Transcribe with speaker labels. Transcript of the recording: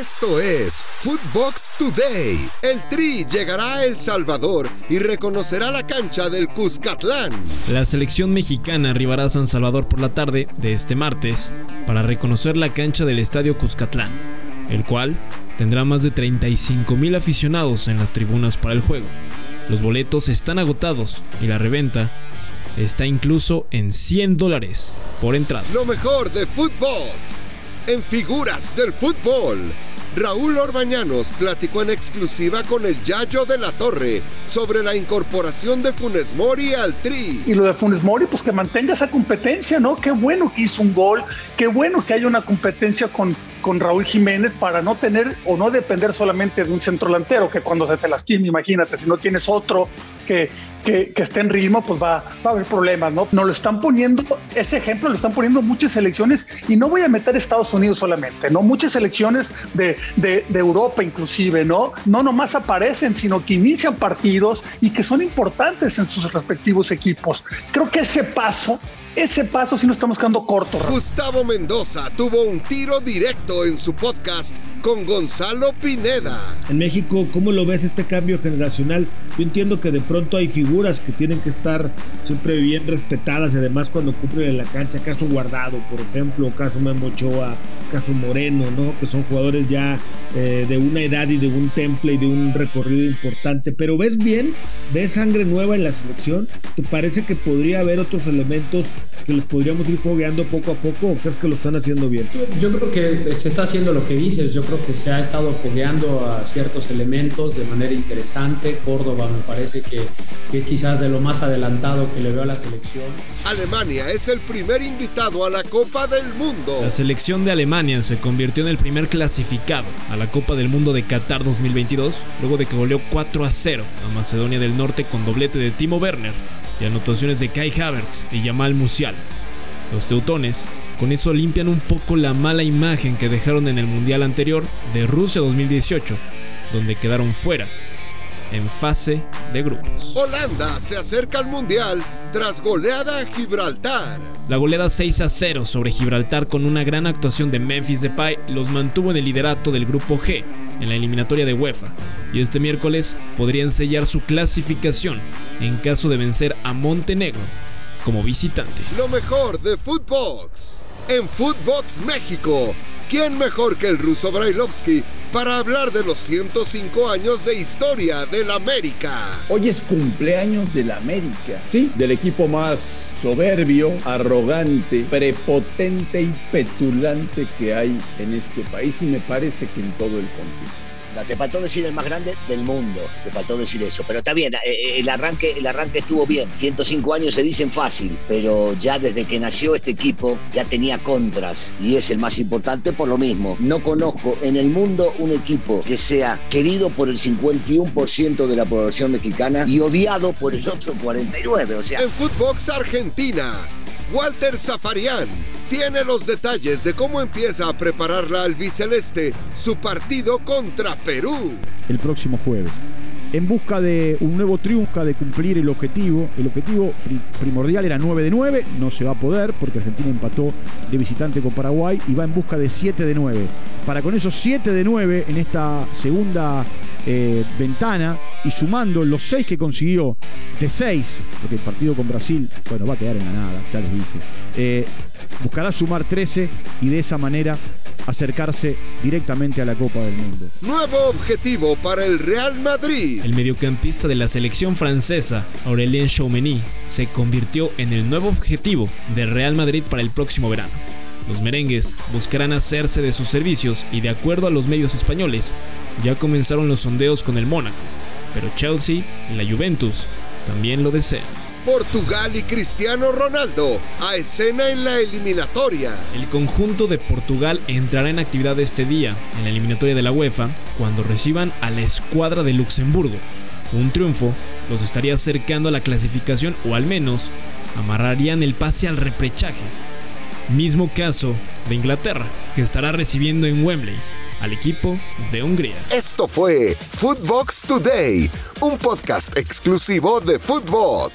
Speaker 1: Esto es Footbox Today. El Tri llegará a El Salvador y reconocerá la cancha del Cuscatlán.
Speaker 2: La selección mexicana arribará a San Salvador por la tarde de este martes para reconocer la cancha del Estadio Cuscatlán, el cual tendrá más de 35 mil aficionados en las tribunas para el juego. Los boletos están agotados y la reventa está incluso en 100 dólares por entrada.
Speaker 1: Lo mejor de Footbox en figuras del fútbol. Raúl Orbañanos platicó en exclusiva con el Yayo de la Torre sobre la incorporación de Funes Mori al Tri.
Speaker 3: Y lo de Funes Mori, pues que mantenga esa competencia, ¿no? Qué bueno que hizo un gol, qué bueno que haya una competencia con, con Raúl Jiménez para no tener o no depender solamente de un centro delantero, que cuando se te lastima, imagínate, si no tienes otro que, que, esté en ritmo, pues va, va, a haber problemas, ¿no? Nos lo están poniendo, ese ejemplo lo están poniendo muchas selecciones, y no voy a meter Estados Unidos solamente, ¿no? Muchas selecciones de, de, de Europa inclusive, ¿no? No nomás aparecen, sino que inician partidos y que son importantes en sus respectivos equipos. Creo que ese paso ese paso sí nos estamos quedando corto.
Speaker 1: Gustavo Mendoza tuvo un tiro directo en su podcast con Gonzalo Pineda.
Speaker 4: En México, ¿cómo lo ves este cambio generacional? Yo entiendo que de pronto hay figuras que tienen que estar siempre bien respetadas y además cuando cumplen en la cancha, caso Guardado, por ejemplo, caso Memo Ochoa, caso Moreno, ¿no? Que son jugadores ya eh, de una edad y de un temple y de un recorrido importante. Pero ¿ves bien? ¿Ves sangre nueva en la selección? ¿Te parece que podría haber otros elementos que les podríamos ir fogueando poco a poco o crees que lo están haciendo bien?
Speaker 5: Yo, creo que se está haciendo lo que dices, yo creo que se ha estado fogueando a ciertos elementos de manera interesante. Córdoba me parece que, que es quizás de lo más adelantado que le veo a la selección.
Speaker 1: Alemania es el primer invitado a la Copa del Mundo.
Speaker 2: La selección de Alemania se convirtió en el primer clasificado a la Copa del Mundo de Qatar 2022, luego de que goleó 4 a 0 a Macedonia del Norte con doblete de Timo Werner y anotaciones de Kai Havertz y Jamal Musial. Los teutones con eso limpian un poco la mala imagen que dejaron en el Mundial anterior de Rusia 2018, donde quedaron fuera en fase de grupos.
Speaker 1: Holanda se acerca al Mundial tras goleada a Gibraltar.
Speaker 2: La goleada 6 a 0 sobre Gibraltar con una gran actuación de Memphis Depay los mantuvo en el liderato del grupo G en la eliminatoria de UEFA y este miércoles podrían sellar su clasificación en caso de vencer a Montenegro como visitante.
Speaker 1: Lo mejor de Footbox. En Footbox México, ¿quién mejor que el ruso Brailovsky para hablar de los 105 años de historia del América?
Speaker 6: Hoy es cumpleaños del América, ¿sí? Del equipo más soberbio, arrogante, prepotente y petulante que hay en este país y me parece que en todo el continente.
Speaker 7: Te faltó decir el más grande del mundo, te faltó decir eso. Pero está bien, eh, eh, el arranque, el arranque estuvo bien. 105 años se dicen fácil, pero ya desde que nació este equipo ya tenía contras y es el más importante por lo mismo. No conozco en el mundo un equipo que sea querido por el 51% de la población mexicana y odiado por el otro 49%. O sea,
Speaker 1: en Footbox Argentina, Walter Zafarian tiene los detalles de cómo empieza a preparar la albiceleste su partido contra Perú.
Speaker 8: El próximo jueves. En busca de un nuevo triunfo, de cumplir el objetivo. El objetivo primordial era 9 de 9, no se va a poder porque Argentina empató de visitante con Paraguay y va en busca de 7 de 9. Para con esos 7 de 9 en esta segunda eh, ventana y sumando los 6 que consiguió de 6, porque el partido con Brasil, bueno, va a quedar en la nada, ya les dije. Eh, buscará sumar 13 y de esa manera acercarse directamente a la Copa del Mundo.
Speaker 1: Nuevo objetivo para el Real Madrid.
Speaker 2: El mediocampista de la selección francesa, Aurélien Chouameni, se convirtió en el nuevo objetivo del Real Madrid para el próximo verano. Los merengues buscarán hacerse de sus servicios y de acuerdo a los medios españoles, ya comenzaron los sondeos con el Mónaco, pero Chelsea y la Juventus también lo desean.
Speaker 1: Portugal y Cristiano Ronaldo a escena en la eliminatoria.
Speaker 2: El conjunto de Portugal entrará en actividad este día en la eliminatoria de la UEFA cuando reciban a la escuadra de Luxemburgo. Un triunfo los estaría acercando a la clasificación o al menos amarrarían el pase al reprechaje. Mismo caso de Inglaterra, que estará recibiendo en Wembley al equipo de Hungría.
Speaker 1: Esto fue Footbox Today, un podcast exclusivo de Footbox.